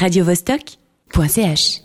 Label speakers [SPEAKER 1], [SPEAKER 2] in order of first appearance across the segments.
[SPEAKER 1] radiovostok.ch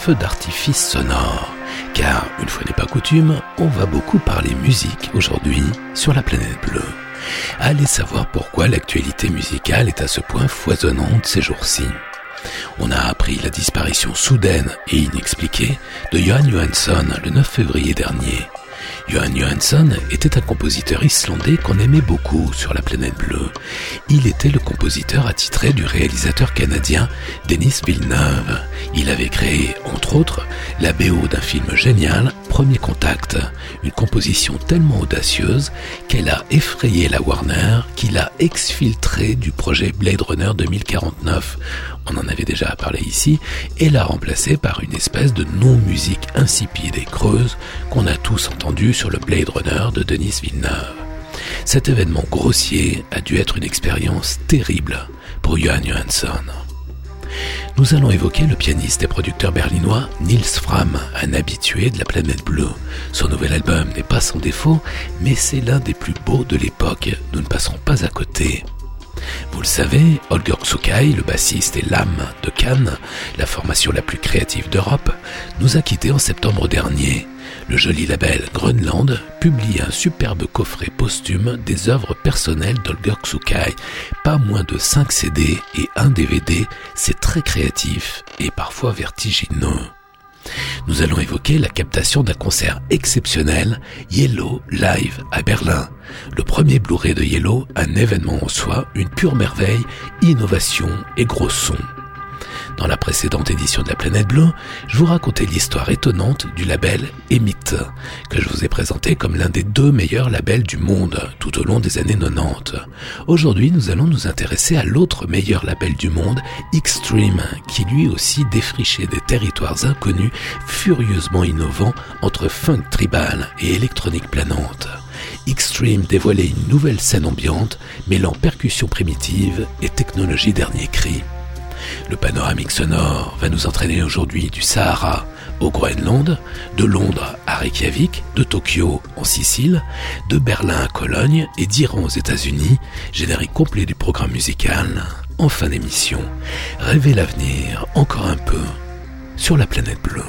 [SPEAKER 2] feu d'artifice sonore. Car, une fois n'est pas coutume, on va beaucoup parler musique aujourd'hui sur la planète bleue. Allez savoir pourquoi l'actualité musicale est à ce point foisonnante ces jours-ci. On a appris la disparition soudaine et inexpliquée de Johan Johansson le 9 février dernier. Johan Johansson était un compositeur islandais qu'on aimait beaucoup sur la planète bleue. Il était le compositeur attitré du réalisateur canadien Denis Villeneuve. Il avait créé, entre autres, la BO d'un film génial, Premier Contact, une composition tellement audacieuse qu'elle a effrayé la Warner, qui l'a exfiltré du projet Blade Runner 2049 on en avait déjà parlé ici, et l'a remplacé par une espèce de non-musique insipide et creuse qu'on a tous entendu sur le Blade Runner de Denis Villeneuve. Cet événement grossier a dû être une expérience terrible pour Johan Johansson. Nous allons évoquer le pianiste et producteur berlinois Nils Fram, un habitué de la planète bleue. Son nouvel album n'est pas sans défaut, mais c'est l'un des plus beaux de l'époque. Nous ne passerons pas à côté. Vous le savez, Holger Xukai, le bassiste et l'âme de Cannes, la formation la plus créative d'Europe, nous a quittés en septembre dernier. Le joli label Grönland publie un superbe coffret posthume des œuvres personnelles d'Holger Xukai. Pas moins de 5 CD et un DVD, c'est très créatif et parfois vertigineux. Nous allons évoquer la captation d'un concert exceptionnel, Yellow Live à Berlin. Le premier Blu-ray de Yellow, un événement en soi, une pure merveille, innovation et gros son. Dans la précédente édition de la Planète Bleue, je vous racontais l'histoire étonnante du label Emit, que je vous ai présenté comme l'un des deux meilleurs labels du monde tout au long des années 90. Aujourd'hui, nous allons nous intéresser à l'autre meilleur label du monde, Extreme, qui lui aussi défrichait des territoires inconnus, furieusement innovants entre funk tribal et électronique planante. Extreme dévoilait une nouvelle scène ambiante, mêlant percussion primitive et technologie dernier cri. Le panoramique sonore va nous entraîner aujourd'hui du Sahara au Groenland, de Londres à Reykjavik, de Tokyo en Sicile, de Berlin à Cologne et d'Iran aux États-Unis, générique complet du programme musical. En fin d'émission, rêvez l'avenir encore un peu sur la planète bleue.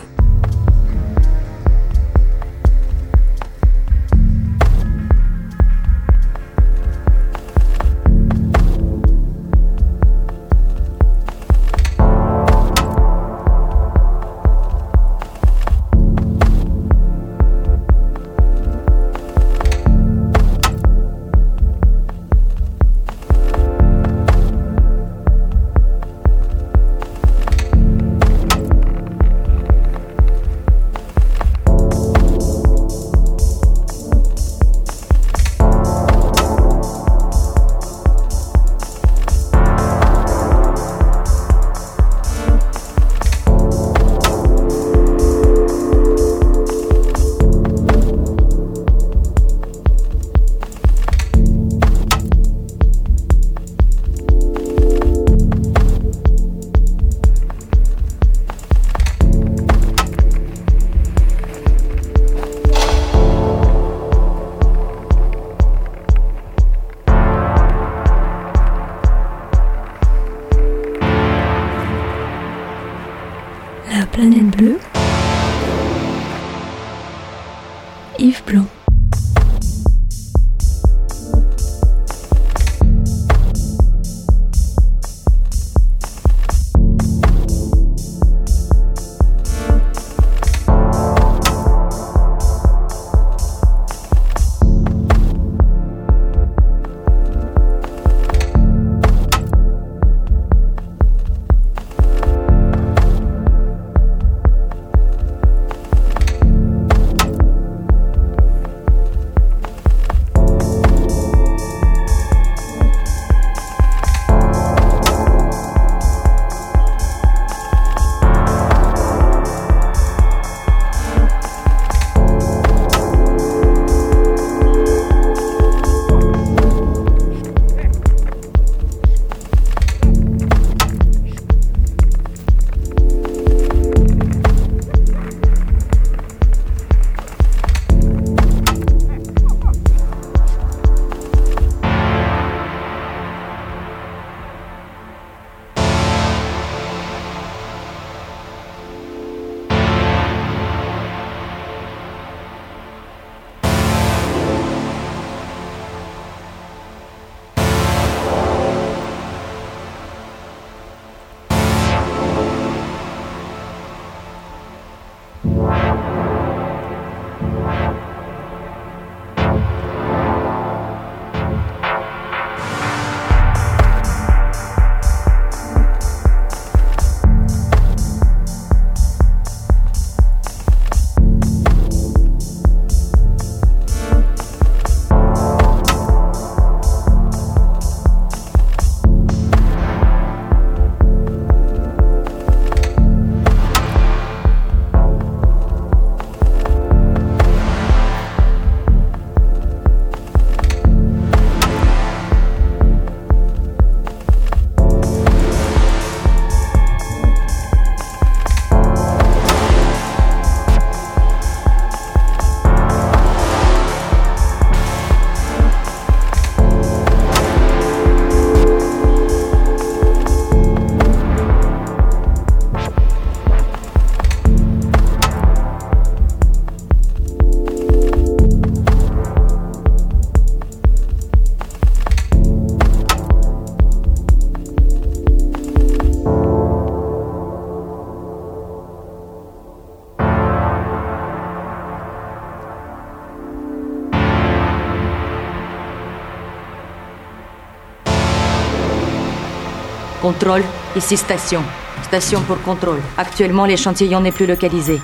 [SPEAKER 3] Contrôle, ici station. Station pour contrôle. Actuellement, l'échantillon n'est plus localisé.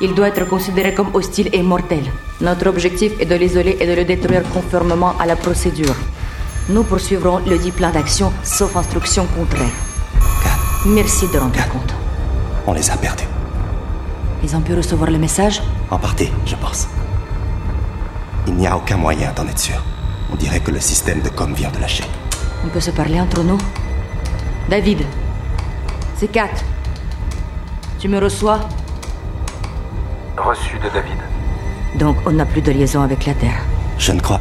[SPEAKER 3] Il doit être considéré comme hostile et mortel. Notre objectif est de l'isoler et de le détruire conformément à la procédure. Nous poursuivrons le dit plan d'action, sauf instruction contraire. Merci de rendre compte.
[SPEAKER 4] On les a perdus.
[SPEAKER 3] Ils ont pu recevoir le message?
[SPEAKER 4] En partie, je pense. Il n'y a aucun moyen d'en être sûr. On dirait que le système de com vient de lâcher.
[SPEAKER 3] On peut se parler entre nous? David, c'est Kat. Tu me reçois?
[SPEAKER 5] Reçu de David.
[SPEAKER 3] Donc on n'a plus de liaison avec la Terre.
[SPEAKER 4] Je ne crois.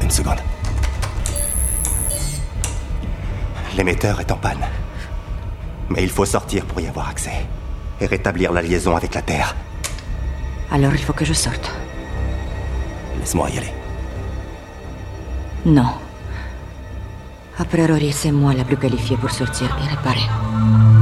[SPEAKER 4] Une seconde. L'émetteur est en panne. Mais il faut sortir pour y avoir accès. Et rétablir la liaison avec la Terre.
[SPEAKER 3] Alors il faut que je sorte.
[SPEAKER 4] Laisse-moi y aller.
[SPEAKER 3] Non. Aprerorii se moale a più che
[SPEAKER 6] li fie pur sorția, mi pare.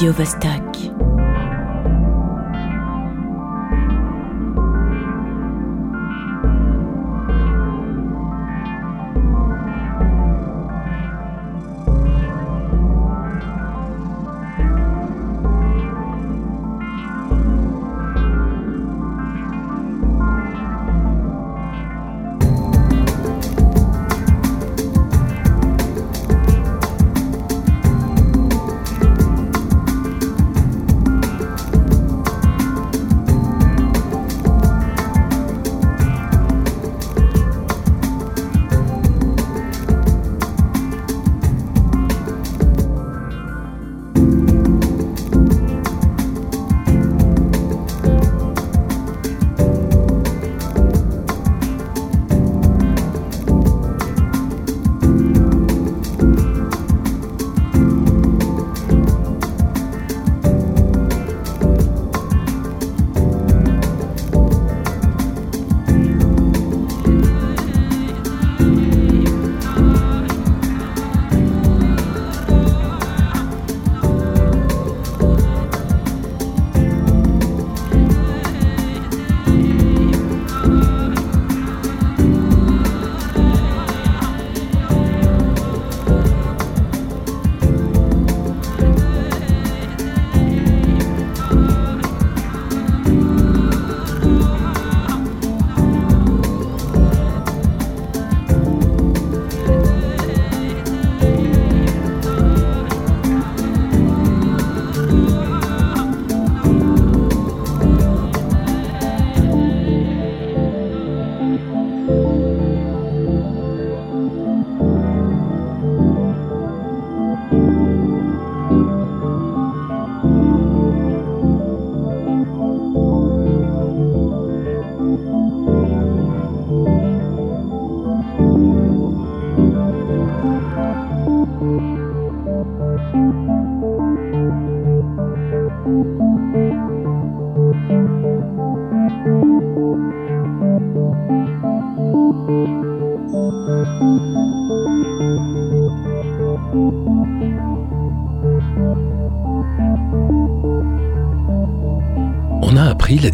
[SPEAKER 7] Radio Vostok.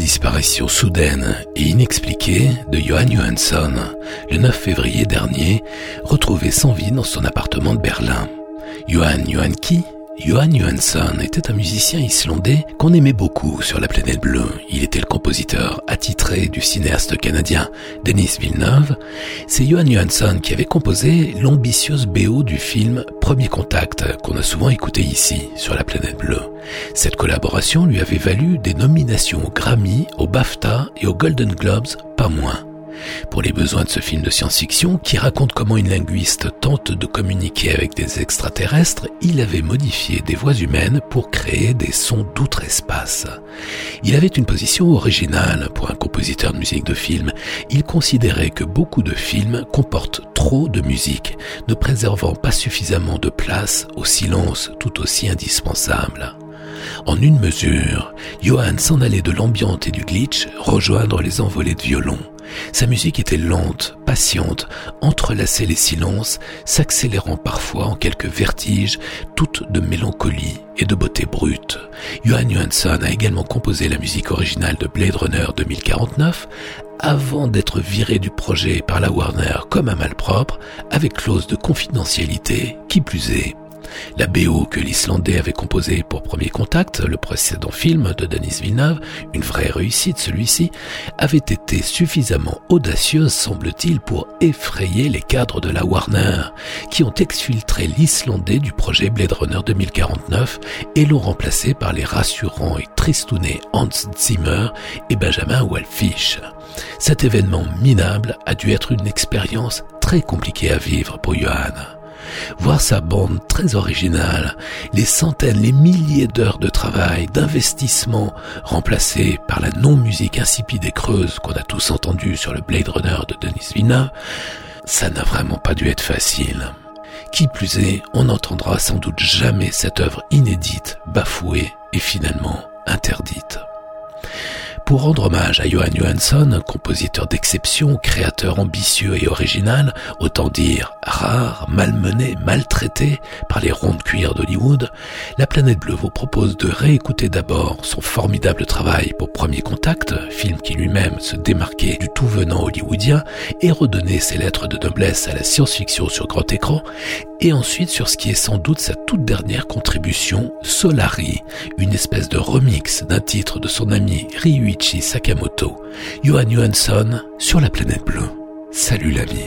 [SPEAKER 2] Disparition soudaine et inexpliquée de Johan Johansson le 9 février dernier, retrouvé sans vie dans son appartement de Berlin. Johan Johanki Johan Johansson était un musicien islandais qu'on aimait beaucoup sur la planète bleue. Il était le compositeur attitré du cinéaste canadien Denis Villeneuve. C'est Johan Johansson qui avait composé l'ambitieuse BO du film Premier Contact qu'on a souvent écouté ici sur la planète bleue. Cette collaboration lui avait valu des nominations aux Grammy, au BAFTA et aux Golden Globes, pas moins pour les besoins de ce film de science-fiction qui raconte comment une linguiste tente de communiquer avec des extraterrestres, il avait modifié des voix humaines pour créer des sons d'outre-espace. Il avait une position originale pour un compositeur de musique de film. Il considérait que beaucoup de films comportent trop de musique, ne préservant pas suffisamment de place au silence tout aussi indispensable. En une mesure, Johann s'en allait de l'ambiante et du glitch rejoindre les envolées de violon. Sa musique était lente, patiente, entrelaçait les silences, s'accélérant parfois en quelques vertiges, toutes de mélancolie et de beauté brute. Johan Johansson a également composé la musique originale de Blade Runner 2049, avant d'être viré du projet par la Warner comme un malpropre, avec clause de confidentialité, qui plus est la BO que l'Islandais avait composée pour Premier Contact, le précédent film de Denis Villeneuve, une vraie réussite celui-ci, avait été suffisamment audacieuse, semble-t-il, pour effrayer les cadres de la Warner, qui ont exfiltré l'Islandais du projet Blade Runner 2049 et l'ont remplacé par les rassurants et tristounés Hans Zimmer et Benjamin Wallfisch. Cet événement minable a dû être une expérience très compliquée à vivre pour Johan voir sa bande très originale, les centaines, les milliers d'heures de travail, d'investissement, remplacées par la non-musique insipide et creuse qu'on a tous entendue sur le Blade Runner de Denis Villeneuve, ça n'a vraiment pas dû être facile. Qui plus est, on n'entendra sans doute jamais cette œuvre inédite, bafouée et finalement. Pour rendre hommage à Johan Johansson, compositeur d'exception, créateur ambitieux et original, autant dire rare, malmené, maltraité par les rondes cuir d'Hollywood, La Planète Bleue vous propose de réécouter d'abord son formidable travail pour Premier Contact, film qui lui-même se démarquait du tout venant hollywoodien et redonnait ses lettres de noblesse à la science-fiction sur grand écran, et ensuite sur ce qui est sans doute sa toute dernière contribution, Solari, une espèce de remix d'un titre de son ami Ryuichi Sakamoto, Johan Johansson sur la planète bleue. Salut
[SPEAKER 8] la vie.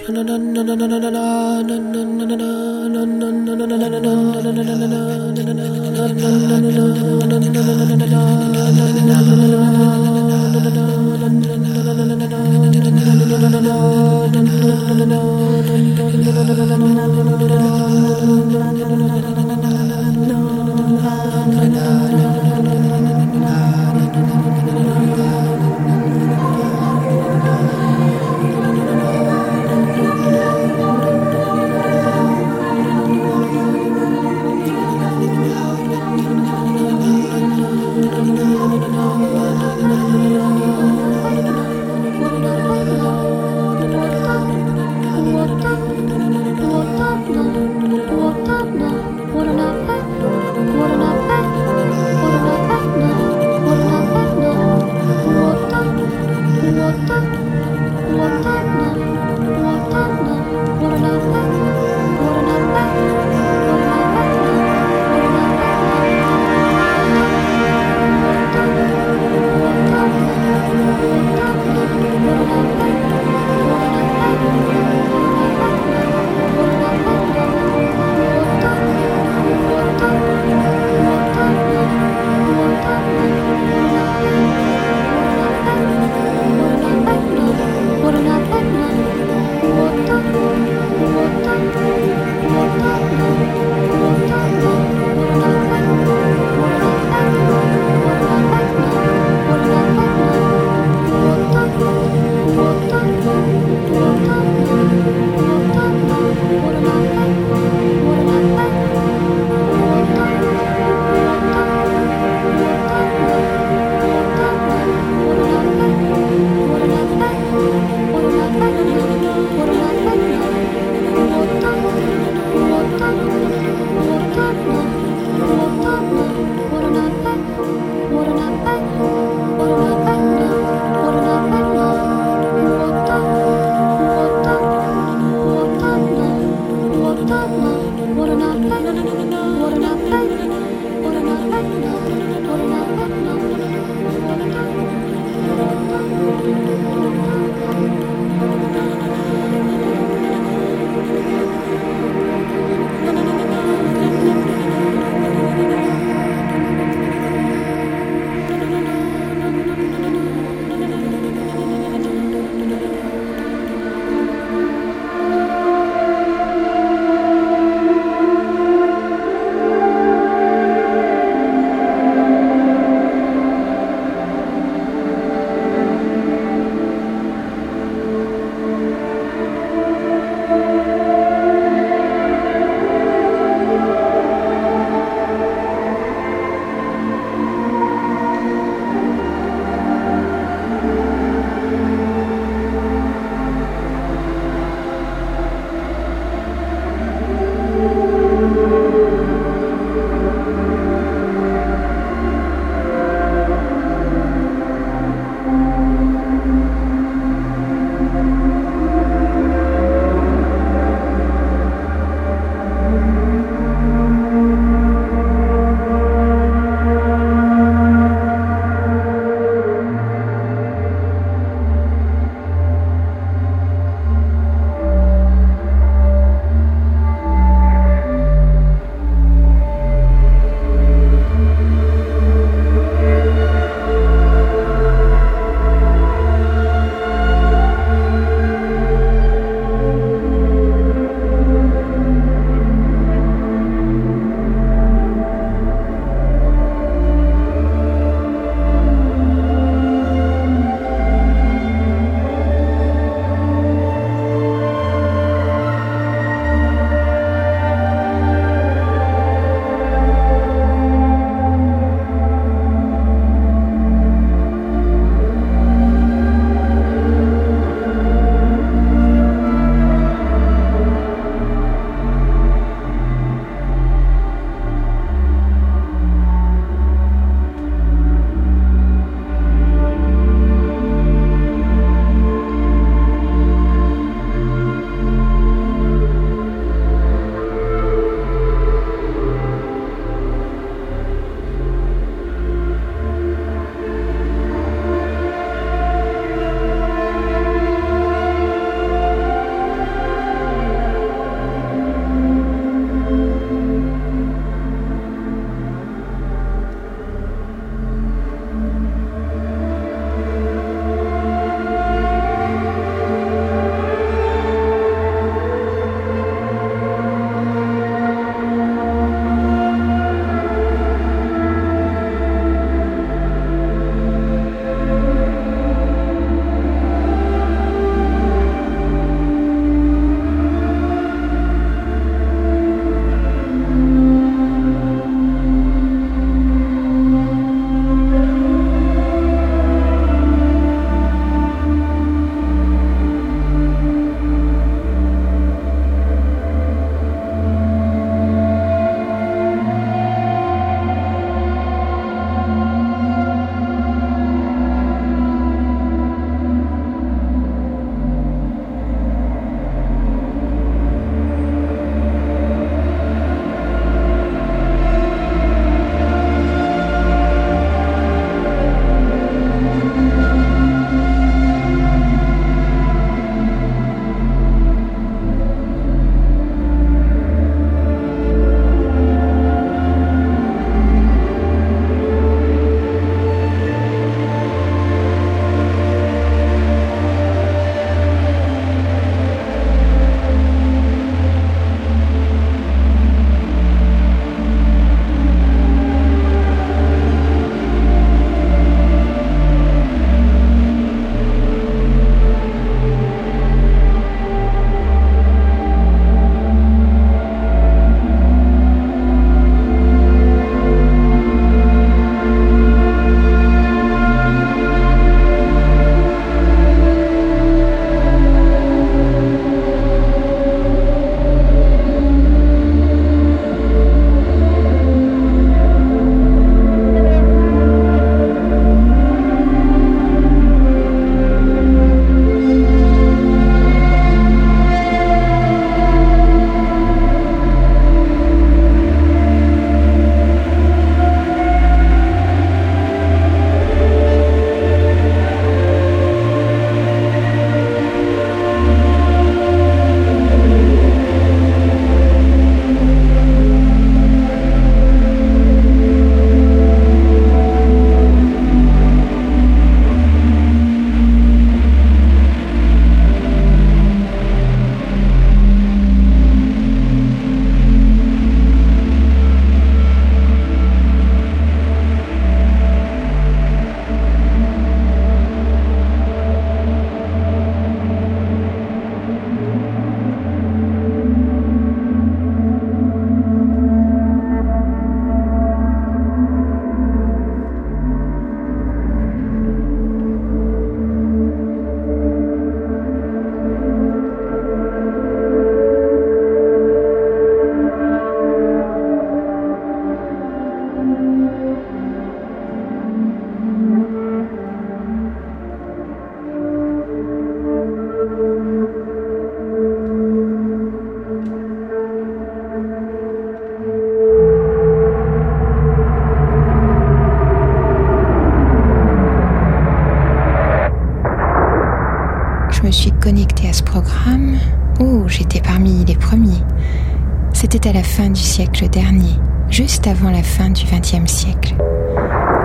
[SPEAKER 8] Dernier, juste avant la fin du XXe siècle.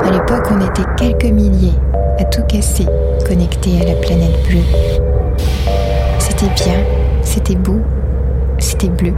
[SPEAKER 8] À l'époque, on était quelques milliers à tout casser, connectés à la planète bleue. C'était bien, c'était beau, c'était bleu.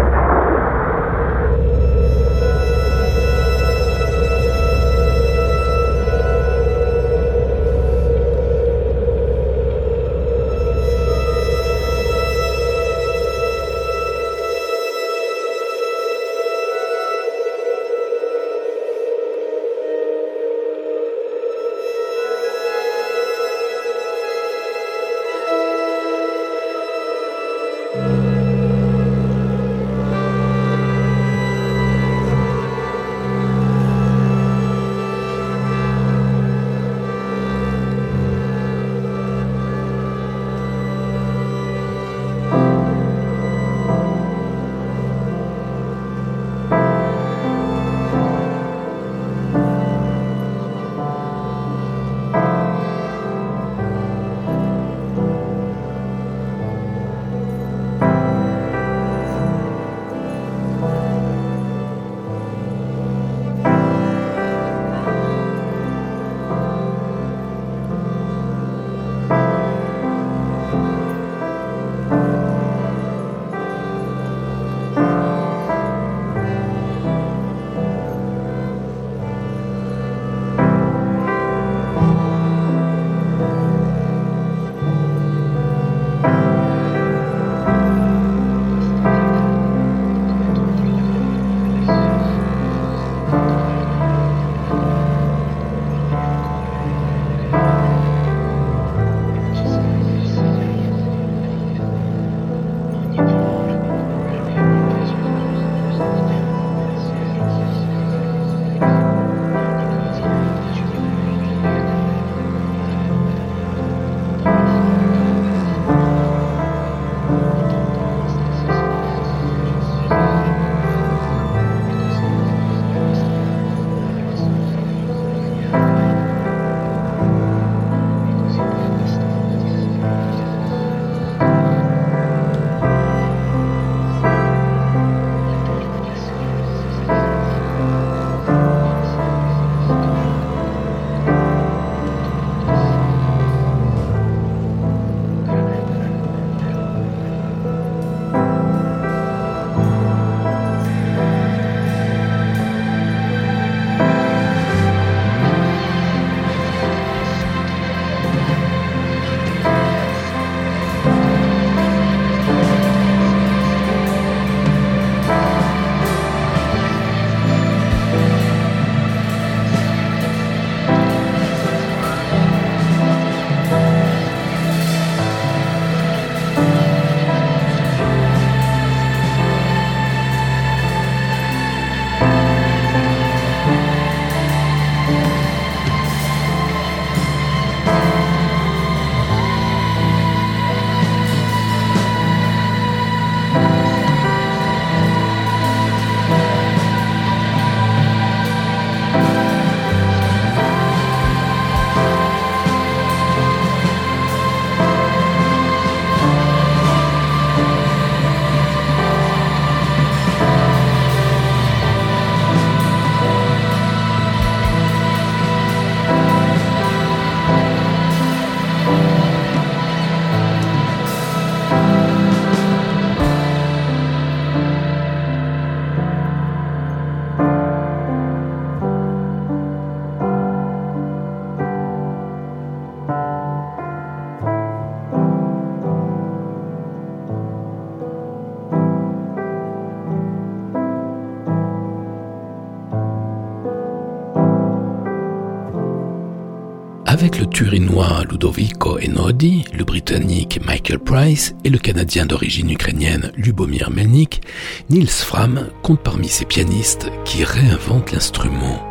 [SPEAKER 2] Turinois Ludovico Enodi, le britannique Michael Price et le canadien d'origine ukrainienne Lubomir Melnik, Nils Fram compte parmi ces pianistes qui réinventent l'instrument.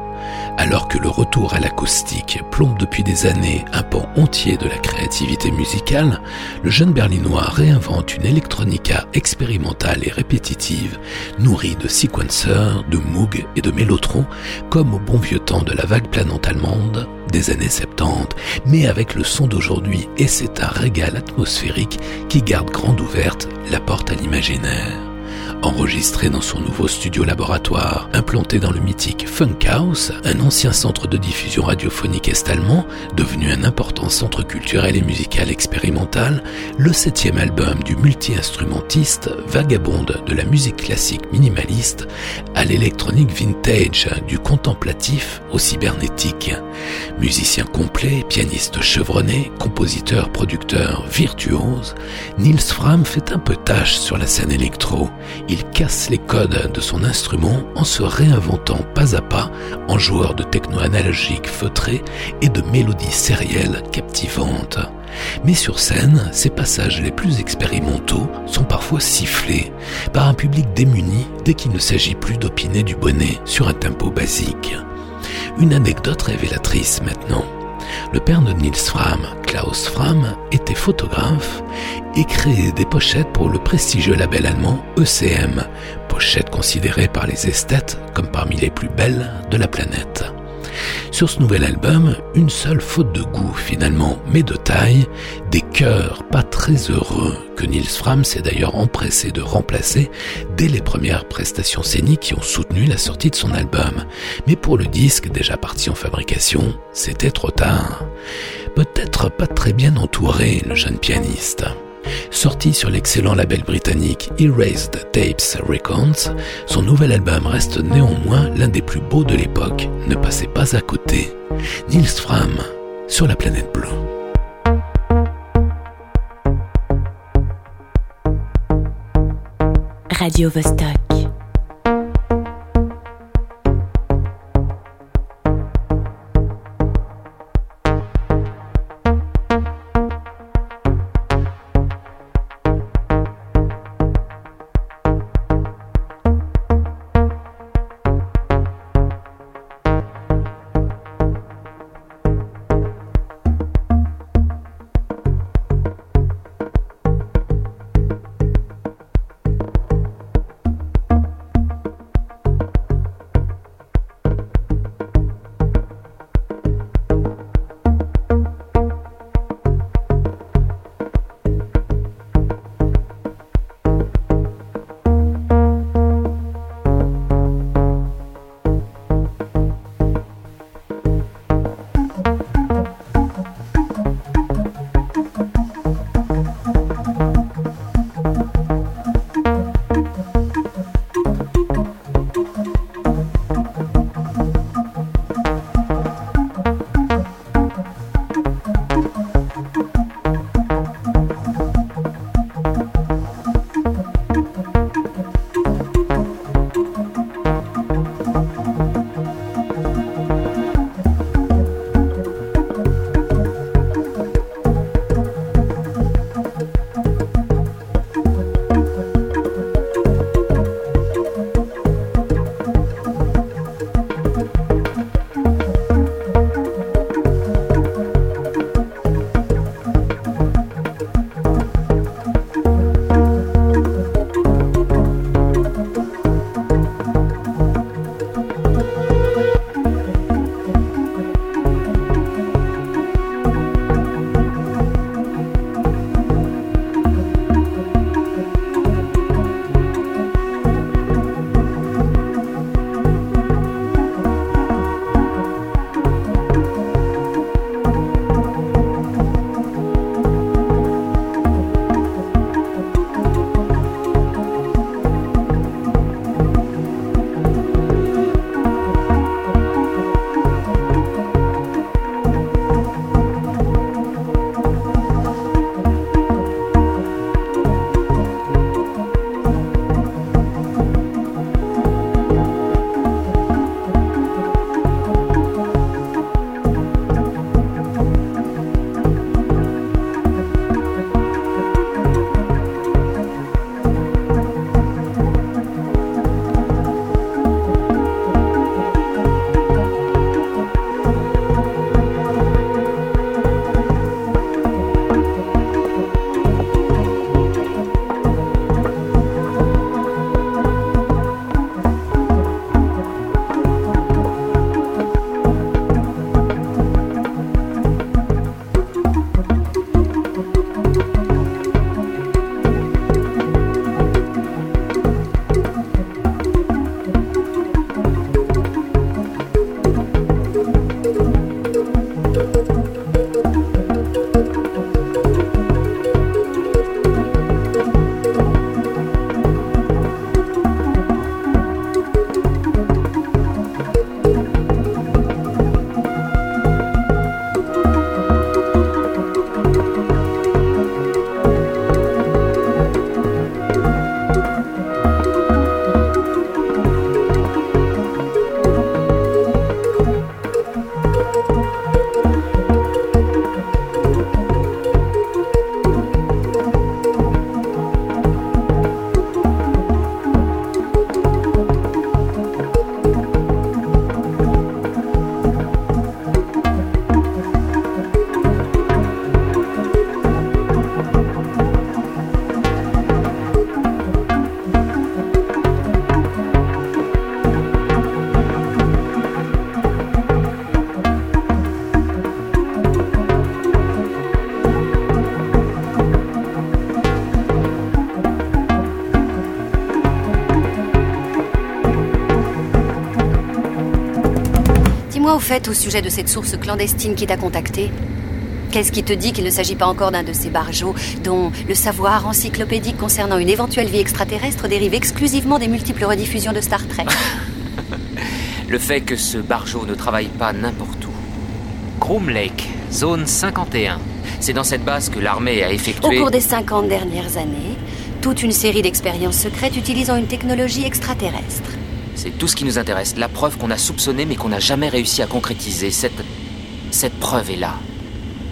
[SPEAKER 2] Alors que le retour à l'acoustique plombe depuis des années un pan entier de la créativité musicale, le jeune berlinois réinvente une électronica expérimentale et répétitive, nourrie de sequencers, de Moog et de Mellotron, comme au bon vieux temps de la vague planante allemande des années 70. Mais avec le son d'aujourd'hui, et c'est un régal atmosphérique qui garde grande ouverte la porte à l'imaginaire enregistré dans son nouveau studio laboratoire, implanté dans le mythique Funkhaus, un ancien centre de diffusion radiophonique est-allemand, devenu un important centre culturel et musical expérimental, le septième album du multi-instrumentiste vagabonde de la musique classique minimaliste à l'électronique vintage, du contemplatif au cybernétique. Musicien complet, pianiste chevronné, compositeur, producteur, virtuose, Nils Fram fait un peu tâche sur la scène électro casse les codes de son instrument en se réinventant pas à pas en joueur de techno analogique feutré et de mélodies sérielles captivantes. Mais sur scène, ses passages les plus expérimentaux sont parfois sifflés par un public démuni dès qu'il ne s'agit plus d'opiner du bonnet sur un tempo basique. Une anecdote révélatrice maintenant. Le père de Niels Fram, Klaus Fram, était photographe et créait des pochettes pour le prestigieux label allemand ECM, pochettes considérées par les esthètes comme parmi les plus belles de la planète. Sur ce nouvel album, une seule faute de goût finalement, mais de taille, des cœurs pas très heureux que Nils Fram s'est d'ailleurs empressé de remplacer dès les premières prestations scéniques qui ont soutenu la sortie de son album. Mais pour le disque déjà parti en fabrication, c'était trop tard. Peut-être pas très bien entouré, le jeune pianiste. Sorti sur l'excellent label britannique Erased Tapes Records, son nouvel album reste néanmoins l'un des plus beaux de l'époque. Ne passez pas à côté. Nils Fram sur la planète bleue.
[SPEAKER 9] Radio Vostok. Fait au sujet de cette source clandestine qui t'a contacté Qu'est-ce qui te dit qu'il ne s'agit pas encore d'un de ces barjots dont le savoir encyclopédique concernant une éventuelle vie extraterrestre dérive exclusivement des multiples rediffusions de Star Trek
[SPEAKER 10] Le fait que ce barjot ne travaille pas n'importe où. Groom Lake, zone 51. C'est dans cette base que l'armée a
[SPEAKER 9] Au
[SPEAKER 10] effectué...
[SPEAKER 9] cours des 50 dernières années, toute une série d'expériences secrètes utilisant une technologie extraterrestre.
[SPEAKER 10] C'est tout ce qui nous intéresse. La preuve qu'on a soupçonnée mais qu'on n'a jamais réussi à concrétiser. Cette... Cette preuve est là.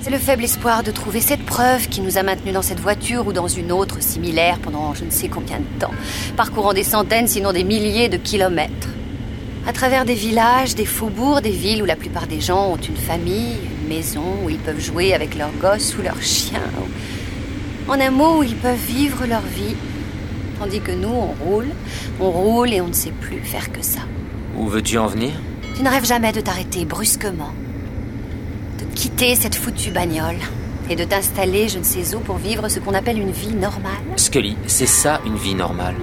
[SPEAKER 9] C'est le faible espoir de trouver cette preuve qui nous a maintenus dans cette voiture ou dans une autre similaire pendant je ne sais combien de temps, parcourant des centaines sinon des milliers de kilomètres. À travers des villages, des faubourgs, des villes où la plupart des gens ont une famille, une maison où ils peuvent jouer avec leurs gosses ou leurs chiens. En un mot, où ils peuvent vivre leur vie. Tandis que nous, on roule, on roule et on ne sait plus faire que ça.
[SPEAKER 10] Où veux-tu en venir?
[SPEAKER 9] Tu ne rêves jamais de t'arrêter brusquement, de quitter cette foutue bagnole et de t'installer je ne sais où pour vivre ce qu'on appelle une vie normale.
[SPEAKER 10] Scully, c'est ça une vie normale?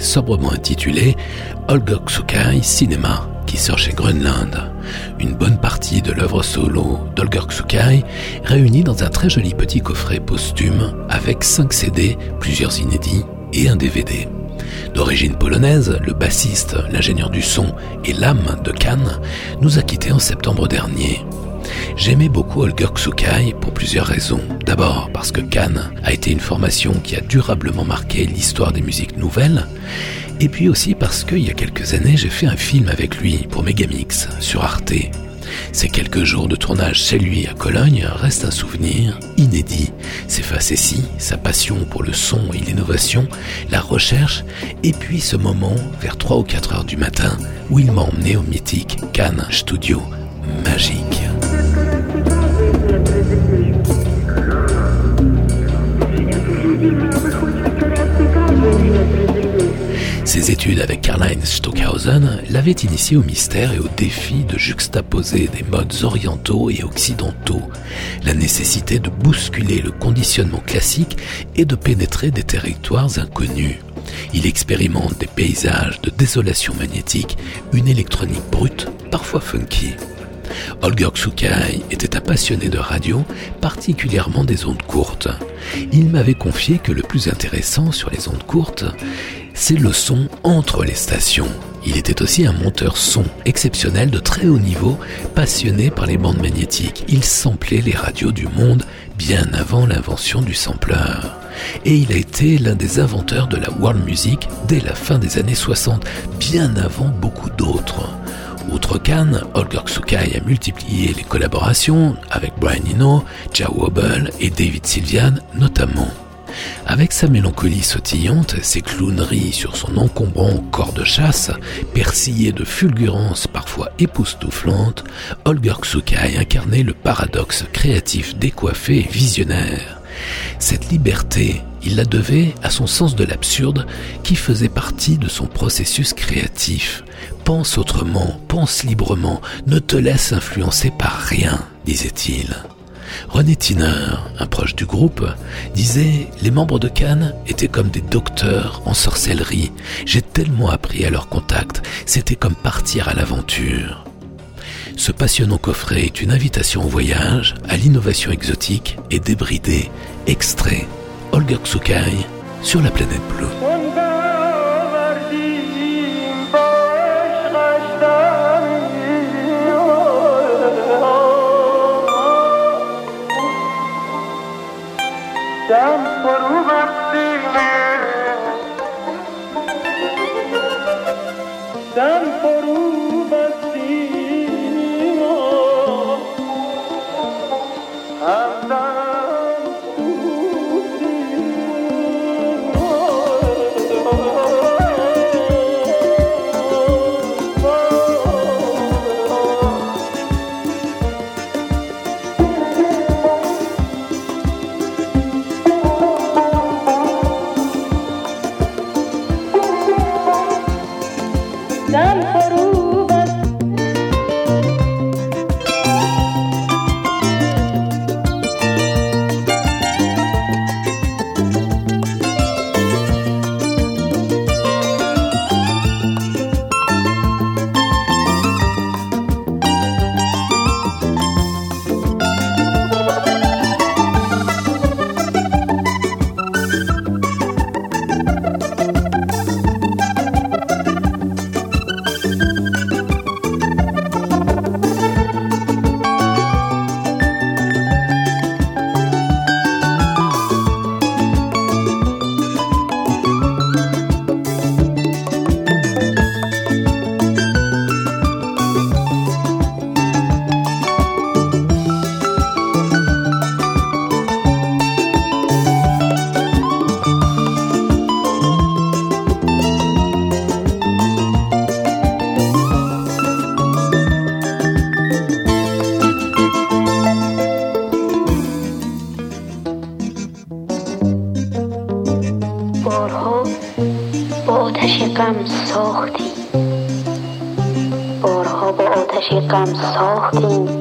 [SPEAKER 2] Sobrement intitulé Olgoksukai Cinéma qui sort chez Greenland. Une bonne partie de l'œuvre solo d'Olgoksukai réunie dans un très joli petit coffret posthume avec 5 CD, plusieurs inédits et un DVD. D'origine polonaise, le bassiste, l'ingénieur du son et l'âme de Cannes nous a quittés en septembre dernier. J'aimais beaucoup Holger Tsukai pour plusieurs raisons. D'abord parce que Cannes a été une formation qui a durablement marqué l'histoire des musiques nouvelles. Et puis aussi parce qu'il y a quelques années, j'ai fait un film avec lui pour Megamix sur Arte. Ces quelques jours de tournage chez lui à Cologne restent un souvenir inédit. Ses facéties, sa passion pour le son et l'innovation, la recherche, et puis ce moment vers 3 ou 4 heures du matin où il m'a emmené au mythique Cannes Studio magique. Ses études avec Karl-Heinz Stockhausen l'avaient initié au mystère et au défi de juxtaposer des modes orientaux et occidentaux, la nécessité de bousculer le conditionnement classique et de pénétrer des territoires inconnus. Il expérimente des paysages de désolation magnétique, une électronique brute, parfois funky. Holger Tsukai était un passionné de radio, particulièrement des ondes courtes. Il m'avait confié que le plus intéressant sur les ondes courtes, c'est le son entre les stations. Il était aussi un monteur son exceptionnel de très haut niveau, passionné par les bandes magnétiques. Il samplait les radios du monde bien avant l'invention du sampleur. Et il a été l'un des inventeurs de la world music dès la fin des années 60, bien avant beaucoup d'autres. Outre Cannes, Holger Tsukai a multiplié les collaborations avec Brian Eno, Joe Wobble et David Sylvian notamment. Avec sa mélancolie sautillante, ses clowneries sur son encombrant corps de chasse, persillé de fulgurances parfois époustouflantes, Holger Tsukai incarnait le paradoxe créatif décoiffé et visionnaire. Cette liberté, il la devait à son sens de l'absurde qui faisait partie de son processus créatif. Pense autrement, pense librement, ne te laisse influencer par rien, disait-il. René Tiner, un proche du groupe, disait Les membres de Cannes étaient comme des docteurs en sorcellerie. J'ai tellement appris à leur contact, c'était comme partir à l'aventure. Ce passionnant coffret est une invitation au voyage, à l'innovation exotique et débridée, extrait Holger Tsukai sur la planète bleue.
[SPEAKER 11] down Thank.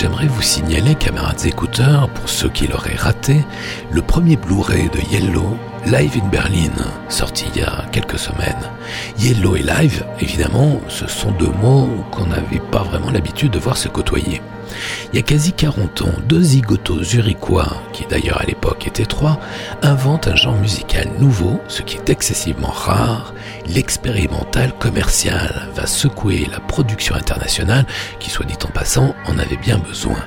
[SPEAKER 11] J'aimerais vous signaler, camarades écouteurs, pour ceux qui l'auraient raté, le premier Blu-ray de Yellow
[SPEAKER 2] Live in Berlin, sorti il y a quelques semaines. Yellow et Live, évidemment, ce sont deux mots qu'on n'avait pas vraiment l'habitude de voir se côtoyer. Il y a quasi 40 ans, deux zigotos zurichois, qui d'ailleurs à l'époque étaient trois, inventent un genre musical nouveau, ce qui est excessivement rare. L'expérimental commercial va secouer la production internationale, qui soit dit en passant, en avait bien besoin.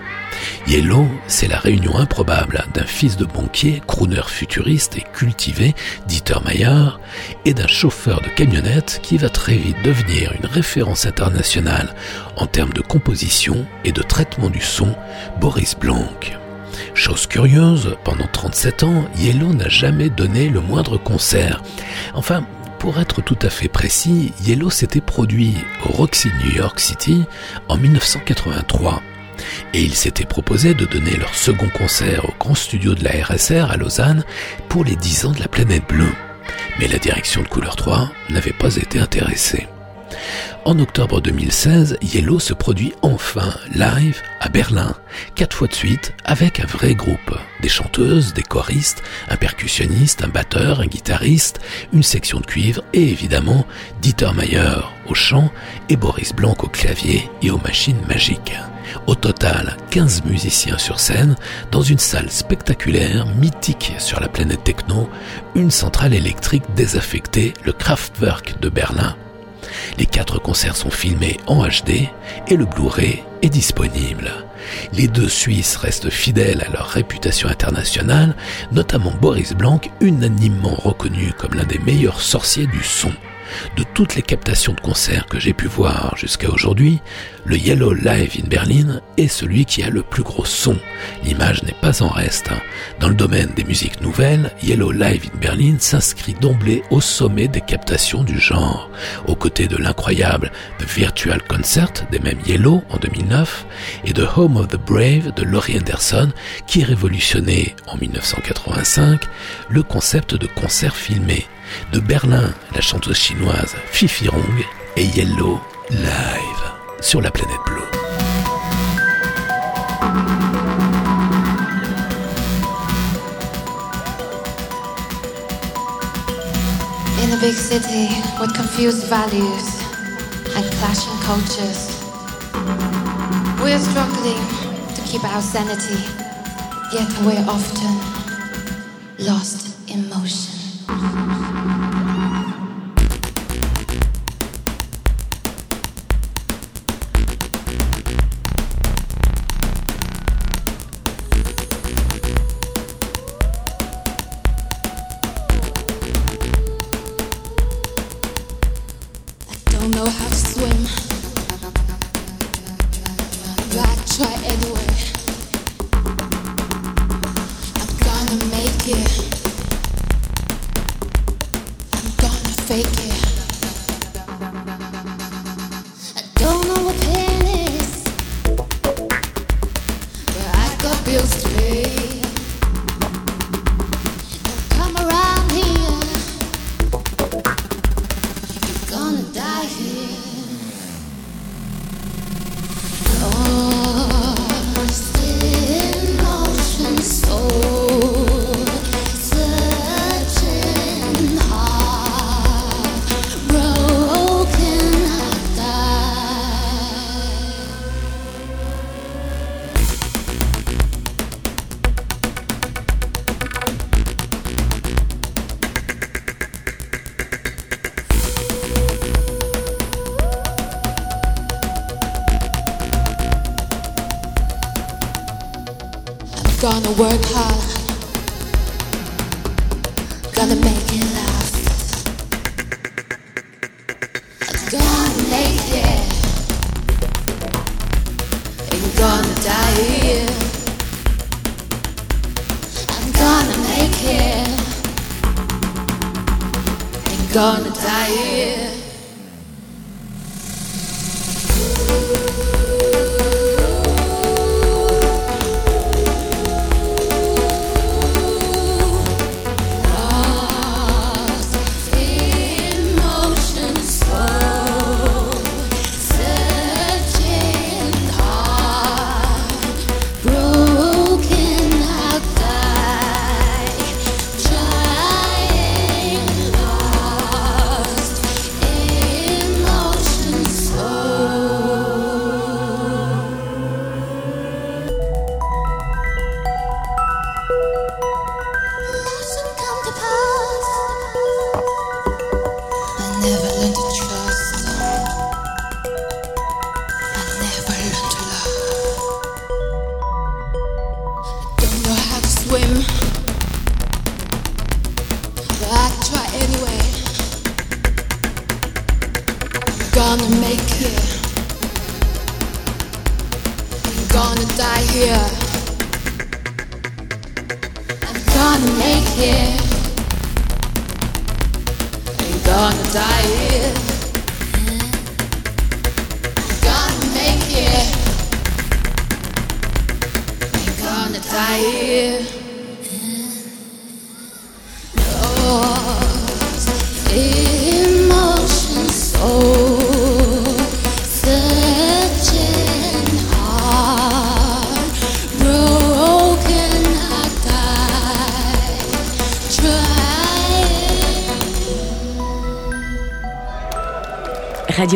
[SPEAKER 2] Yellow, c'est la réunion improbable d'un fils de banquier, crooner futuriste et cultivé, Dieter Mayer, et d'un chauffeur de camionnette qui va très vite devenir une référence internationale en termes de composition et de traitement du son, Boris Blanc. Chose curieuse, pendant 37 ans, Yellow n'a jamais donné le moindre concert. Enfin, pour être tout à fait précis, Yellow s'était produit au Roxy New York City en 1983 et ils s'étaient proposé de donner leur second concert au grand studio de la RSR à Lausanne pour les 10 ans de la planète bleue. Mais la direction de Couleur 3 n'avait pas été intéressée. En octobre 2016, Yellow se produit enfin live à Berlin, quatre fois de suite, avec un vrai groupe. Des chanteuses, des choristes, un percussionniste, un batteur, un guitariste, une section de cuivre et évidemment Dieter Mayer au chant et Boris Blanc au clavier et aux machines magiques. Au total, 15 musiciens sur scène, dans une salle spectaculaire, mythique sur la planète techno, une centrale électrique désaffectée, le Kraftwerk de Berlin. Les quatre concerts sont filmés en HD et le Blu-ray est disponible. Les deux Suisses restent fidèles à leur réputation internationale, notamment Boris Blanc, unanimement reconnu comme l'un des meilleurs sorciers du son. De toutes les captations de concerts que j'ai pu voir jusqu'à aujourd'hui, le Yellow Live in Berlin est celui qui a le plus gros son. L'image n'est pas en reste. Dans le domaine des musiques nouvelles, Yellow Live in Berlin s'inscrit d'emblée au sommet des captations du genre, aux côtés de l'incroyable The Virtual Concert des mêmes Yellow en 2009 et de Home of the Brave de Laurie Anderson qui révolutionnait en 1985 le concept de concert filmé de Berlin, la chanteuse chinoise Fifi Rong et Yellow live sur la planète bleue.
[SPEAKER 12] In a big city with confused values and clashing cultures, we're struggling to keep our sanity, yet we're often lost in motion.
[SPEAKER 13] Thank you.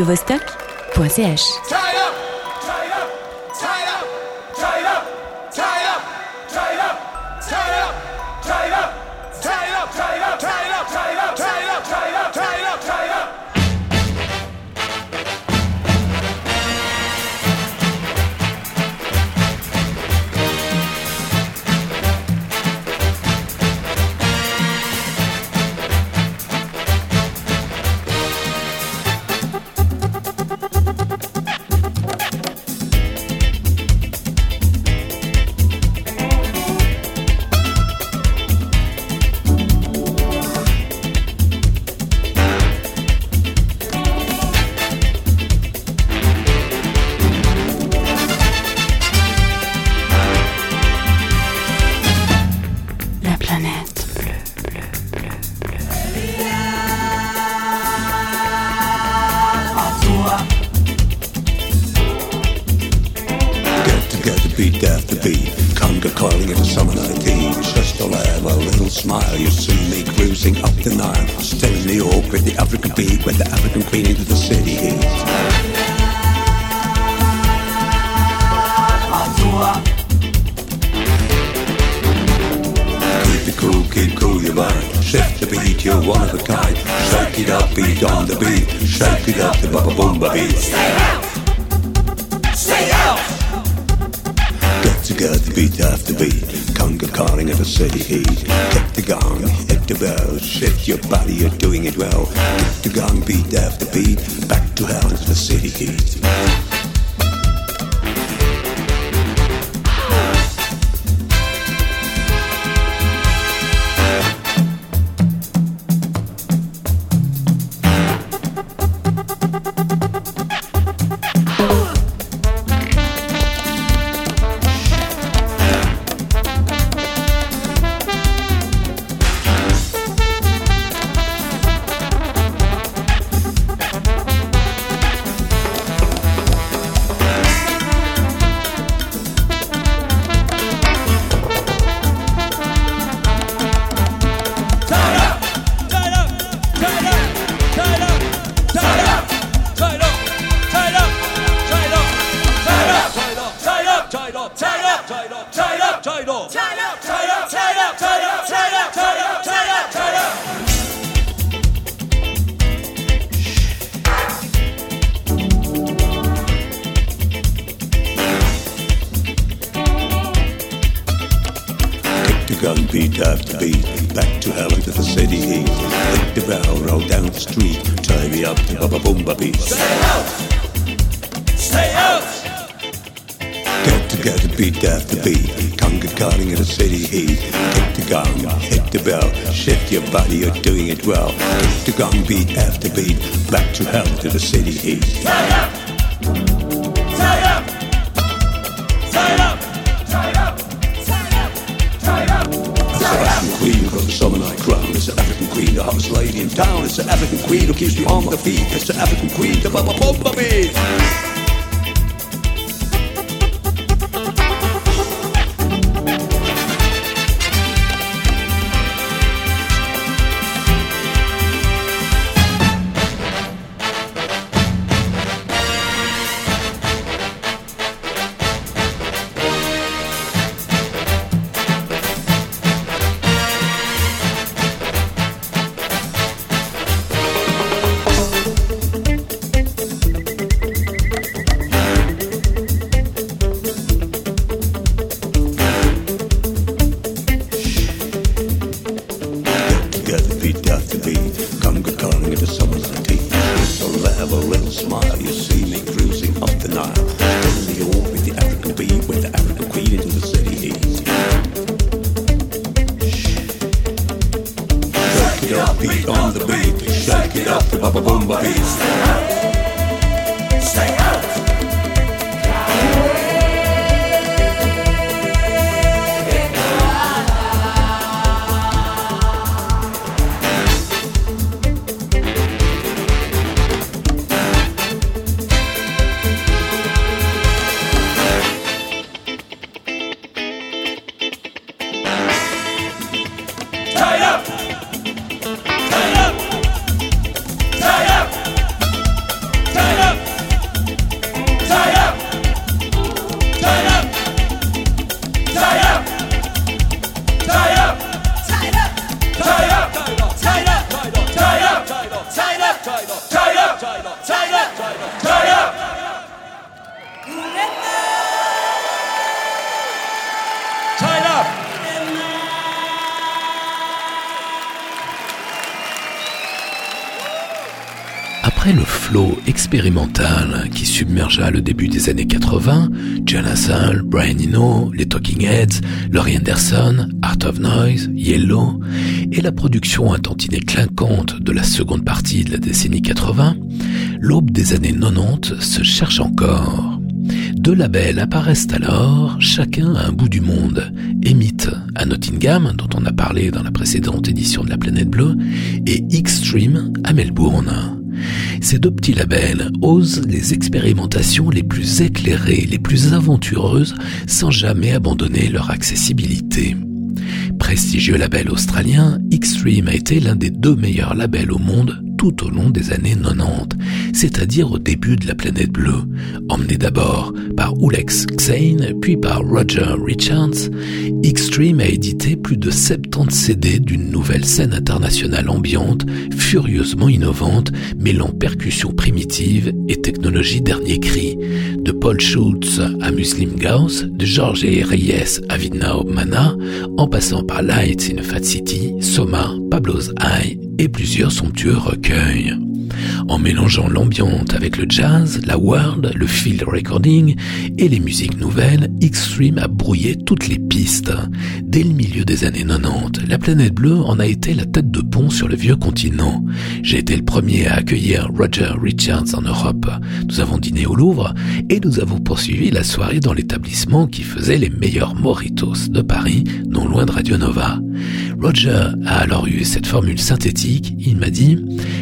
[SPEAKER 13] vladivostok.ch beat, you're one of a kind. Shake it up, beat on the beat. Shake it up, the baba boom ba beat. Stay out! Stay out! Get together, beat after beat. Conga calling at the city heat. Kick the gong, hit the bell. shake your body, you're doing it well. Kick the gong, beat after beat. Back to hell, the city heat. to
[SPEAKER 2] be. Le début des années 80, John Hassel, Brian Eno, les Talking Heads, Laurie Anderson, Art of Noise, Yellow, et la production un tantinet clinquante de la seconde partie de la décennie 80, l'aube des années 90 se cherche encore. Deux labels apparaissent alors, chacun à un bout du monde. Emit à Nottingham, dont on a parlé dans la précédente édition de la Planète Bleue, et Xtreme à Melbourne. Ces deux petits labels osent les expérimentations les plus éclairées, les plus aventureuses, sans jamais abandonner leur accessibilité. Prestigieux label australien, Xtreme a été l'un des deux meilleurs labels au monde tout au long des années 90, c'est-à-dire au début de la planète bleue, emmené d'abord par Ulex Xane, puis par Roger Richards, Xtreme a édité plus de 70 CD d'une nouvelle scène internationale ambiante, furieusement innovante, mêlant percussions primitives et technologie dernier cri. De Paul Schultz à Muslim Gauss, de Georges Reyes à Vidnao Mana, en passant par Lights in Fat City, Soma, Pablo's Eye et plusieurs somptueux recueils. En mélangeant l'ambiante avec le jazz, la world, le field recording et les musiques nouvelles, Xtreme a toutes les pistes. Dès le milieu des années 90, la planète bleue en a été la tête de pont sur le vieux continent. J'ai été le premier à accueillir Roger Richards en Europe. Nous avons dîné au Louvre et nous avons poursuivi la soirée dans l'établissement qui faisait les meilleurs moritos de Paris, non loin de Radio Nova. Roger a alors eu cette formule synthétique, il m'a dit,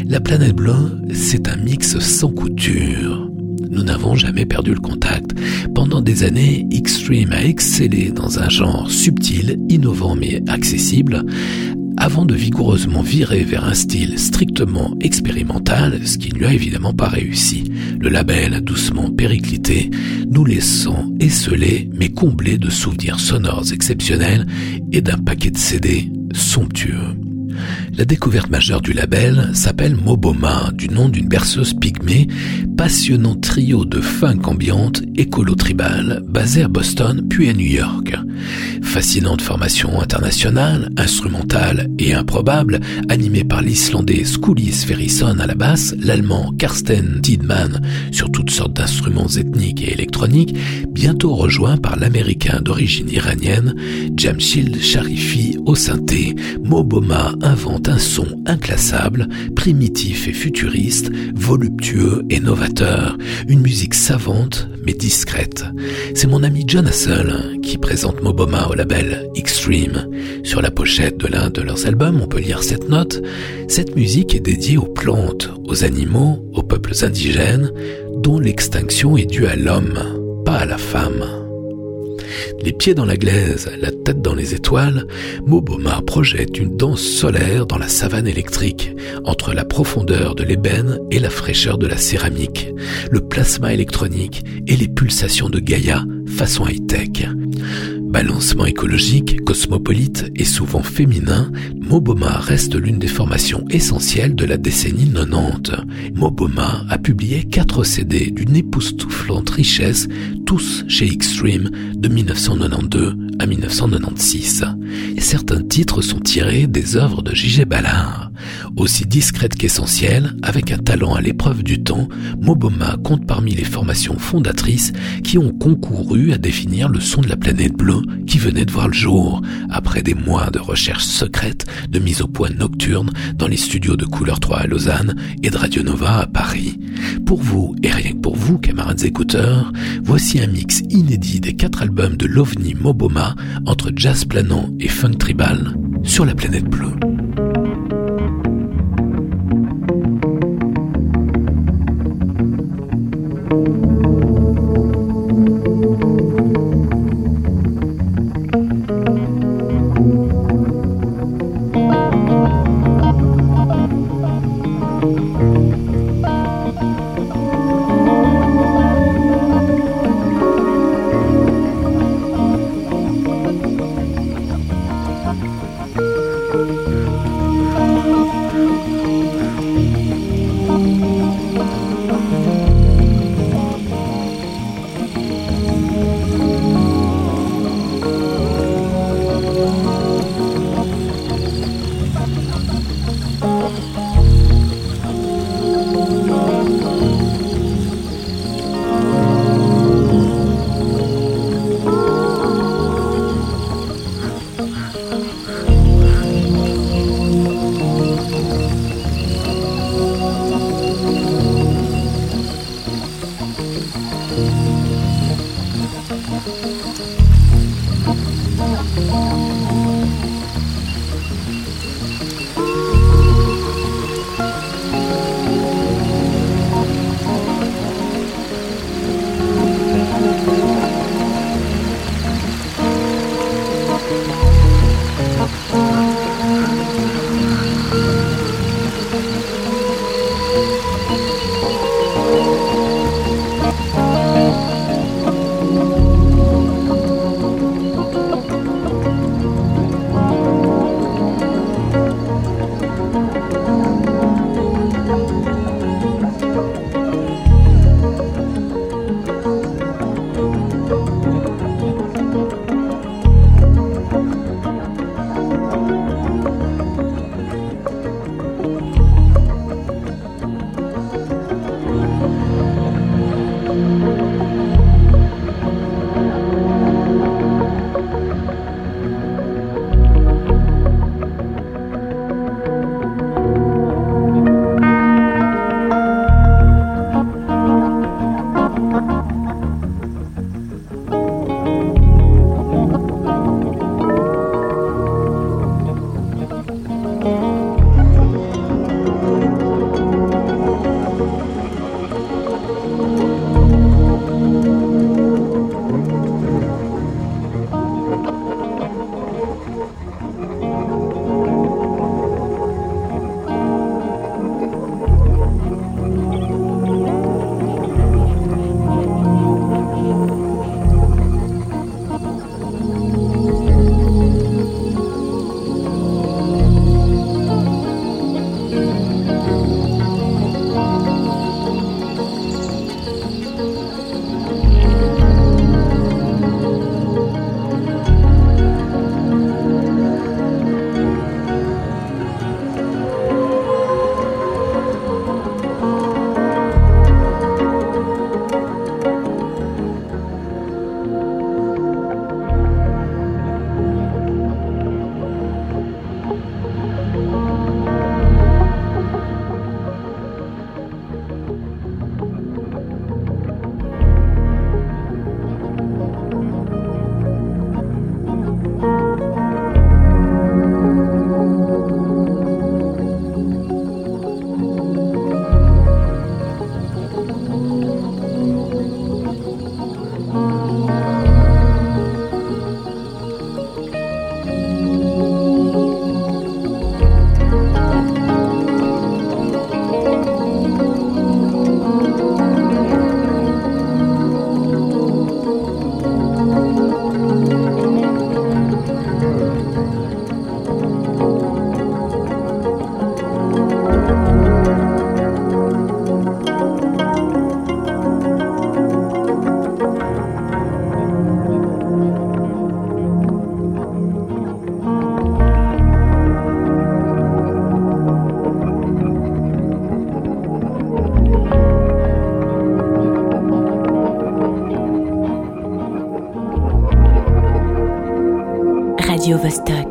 [SPEAKER 2] la planète bleue, c'est un mix sans couture. Nous n'avons jamais perdu le contact. Pendant des années, Xtreme a excellé dans un genre subtil, innovant mais accessible, avant de vigoureusement virer vers un style strictement expérimental, ce qui ne lui a évidemment pas réussi. Le label a doucement périclité, nous laissant esselés mais comblés de souvenirs sonores exceptionnels et d'un paquet de CD somptueux. La découverte majeure du label s'appelle Moboma, du nom d'une berceuse pygmée, passionnant trio de funk ambiante écolo-tribal, basé à Boston puis à New York. Fascinante formation internationale, instrumentale et improbable, animée par l'Islandais Skoulis Ferrisson à la basse, l'Allemand Karsten Tidman sur toutes sortes d'instruments ethniques et électroniques, bientôt rejoint par l'Américain d'origine iranienne Jamshid Sharifi au synthé, Moboma invente un son inclassable, primitif et futuriste, voluptueux et novateur, une musique savante mais discrète. C'est mon ami John Hassel qui présente Moboma au label Xtreme. Sur la pochette de l'un de leurs albums, on peut lire cette note. Cette musique est dédiée aux plantes, aux animaux, aux peuples indigènes, dont l'extinction est due à l'homme, pas à la femme. Les pieds dans la glaise, la tête dans les étoiles, Moboma projette une danse solaire dans la savane électrique, entre la profondeur de l'ébène et la fraîcheur de la céramique, le plasma électronique et les pulsations de Gaïa façon high-tech. Balancement écologique, cosmopolite et souvent féminin, Moboma reste l'une des formations essentielles de la décennie 90. Moboma a publié 4 CD d'une époustouflante richesse, tous chez Xtreme, de 1992 à 1996. et certains titres sont tirés des œuvres de J.G. Ballard. Aussi discrète qu'essentielle, avec un talent à l'épreuve du temps, Moboma compte parmi les formations fondatrices qui ont concouru à définir le son de la planète bleue qui venait de voir le jour, après des mois de recherches secrètes, de mise au point nocturne dans les studios de Couleur 3 à Lausanne et de Radio Nova à Paris. Pour vous, et rien que pour vous, camarades écouteurs, voici un mix inédit des quatre albums de l'OVNI Moboma entre jazz planant et funk tribal sur la planète bleue.
[SPEAKER 7] Radio Vostok.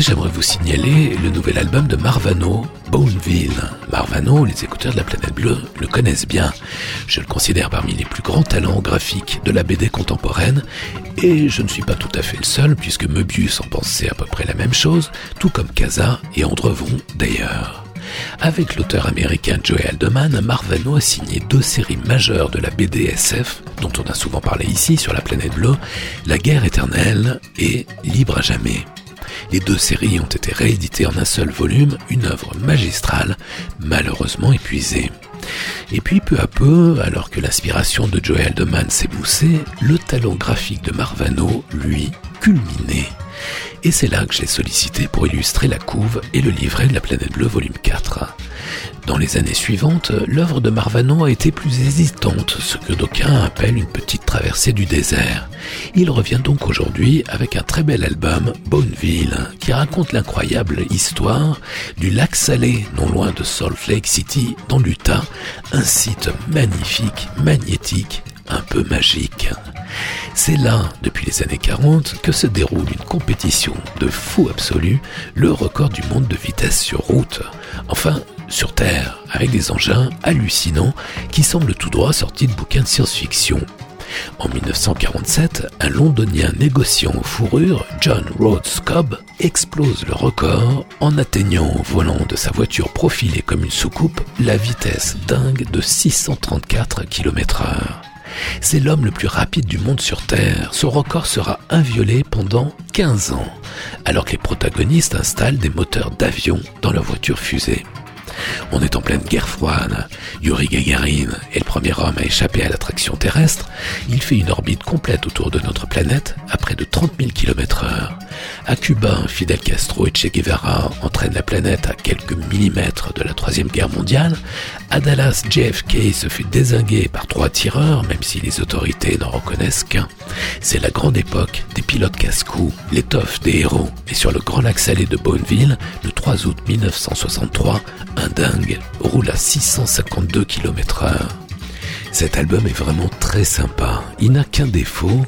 [SPEAKER 2] J'aimerais vous signaler le nouvel album de Marvano, Boneville. Marvano, les écouteurs de la planète bleue le connaissent bien. Je le considère parmi les plus grands talents graphiques de la BD contemporaine, et je ne suis pas tout à fait le seul, puisque Möbius en pensait à peu près la même chose, tout comme Casa et Andrevon d'ailleurs. Avec l'auteur américain Joey Aldeman, Marvano a signé deux séries majeures de la BDSF, dont on a souvent parlé ici sur la planète bleue, La guerre éternelle et Libre à jamais. Les deux séries ont été rééditées en un seul volume, une œuvre magistrale, malheureusement épuisée. Et puis peu à peu, alors que l'inspiration de Joey Aldeman s'éboussait, le talent graphique de Marvano, lui, culminait. Et c'est là que je l'ai sollicité pour illustrer la couve et le livret de la planète bleue volume 4. Dans les années suivantes, l'œuvre de Marvano a été plus hésitante, ce que d'aucuns appellent une petite traversée du désert. Il revient donc aujourd'hui avec un très bel album, Bonneville, qui raconte l'incroyable histoire du lac Salé, non loin de Salt Lake City, dans l'Utah, un site magnifique, magnétique, un peu magique. C'est là, depuis les années 40, que se déroule une compétition de fou absolu, le record du monde de vitesse sur route. Enfin, sur Terre, avec des engins hallucinants qui semblent tout droit sortis de bouquins de science-fiction. En 1947, un londonien négociant aux fourrures, John Rhodes Cobb, explose le record en atteignant au volant de sa voiture profilée comme une soucoupe la vitesse dingue de 634 km/h. C'est l'homme le plus rapide du monde sur Terre. Son record sera inviolé pendant 15 ans, alors que les protagonistes installent des moteurs d'avion dans leur voiture fusée. On est en pleine guerre froide. Yuri Gagarin est le premier homme à échapper à l'attraction terrestre. Il fait une orbite complète autour de notre planète à près de 30 000 km heure. À Cuba, Fidel Castro et Che Guevara entraînent la planète à quelques millimètres de la troisième guerre mondiale. À Dallas, JFK se fait désinguer par trois tireurs, même si les autorités n'en reconnaissent qu'un. C'est la grande époque des pilotes casse-cou, l'étoffe des héros. Et sur le grand lac salé de Bonneville, le 3 août 1963, un dingue roule à 652 km heure. Cet album est vraiment très sympa. Il n'a qu'un défaut,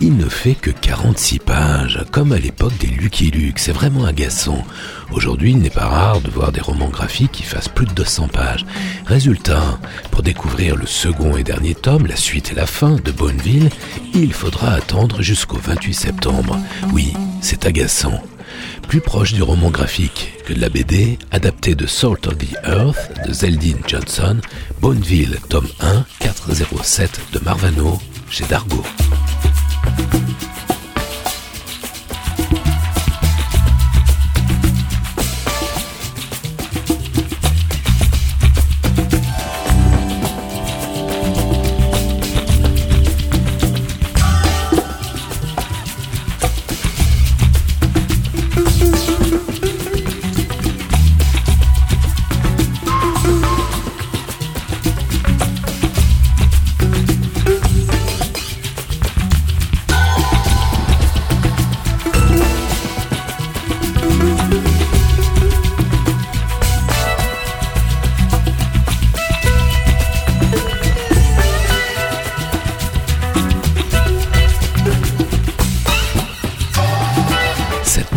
[SPEAKER 2] il ne fait que 46 pages, comme à l'époque des Lucky Luke. C'est vraiment agaçant. Aujourd'hui, il n'est pas rare de voir des romans graphiques qui fassent plus de 200 pages. Résultat, pour découvrir le second et dernier tome, la suite et la fin de Bonneville, il faudra attendre jusqu'au 28 septembre. Oui, c'est agaçant plus proche du roman graphique que de la BD, adapté de Salt of the Earth de Zeldin Johnson, Bonneville, tome 1, 407 de Marvano, chez Dargo.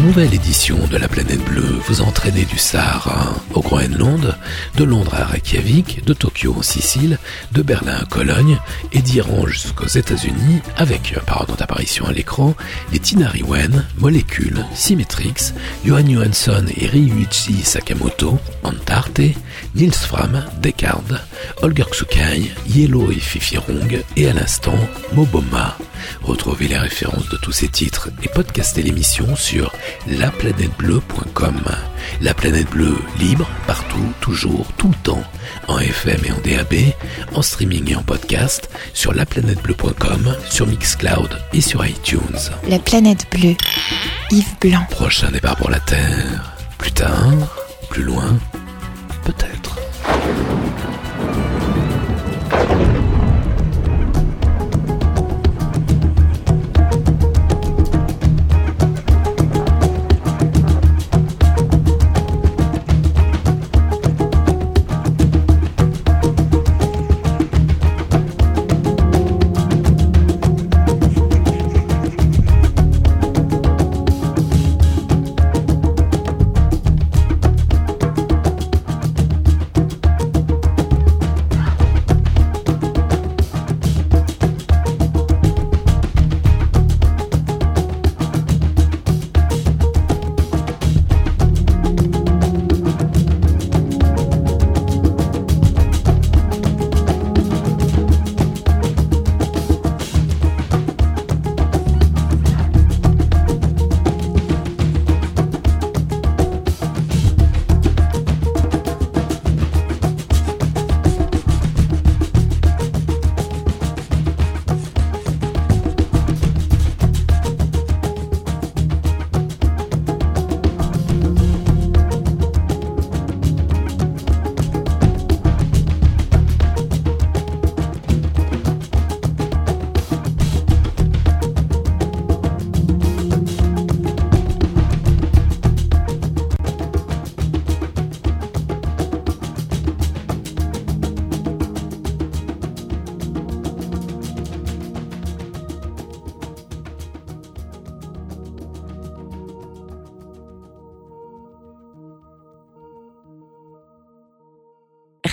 [SPEAKER 2] Nouvelle édition de la planète bleue vous entraînez du Sahara au Groenland, de Londres à Reykjavik, de Tokyo en Sicile, de Berlin à Cologne et d'Iran jusqu'aux États-Unis avec, par ordre d'apparition à l'écran, les Tinariwen, Molécules, Symmetrix, Johan Johansson et Ryuichi Sakamoto, Antarte, Nils Fram, Descartes, Holger Tsukai, Yellow et Fifirong et à l'instant Moboma. Retrouvez les références de tous ces titres et podcastez l'émission sur laplanètebleu.com. La planète bleue, libre, partout, toujours, tout le temps, en FM et en DAB, en streaming et en podcast, sur laplanètebleu.com, sur Mixcloud et sur iTunes.
[SPEAKER 8] La planète bleue, Yves Blanc.
[SPEAKER 2] Prochain départ pour la Terre. Plus tard, plus loin, peut-être.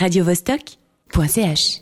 [SPEAKER 7] radiovostok.ch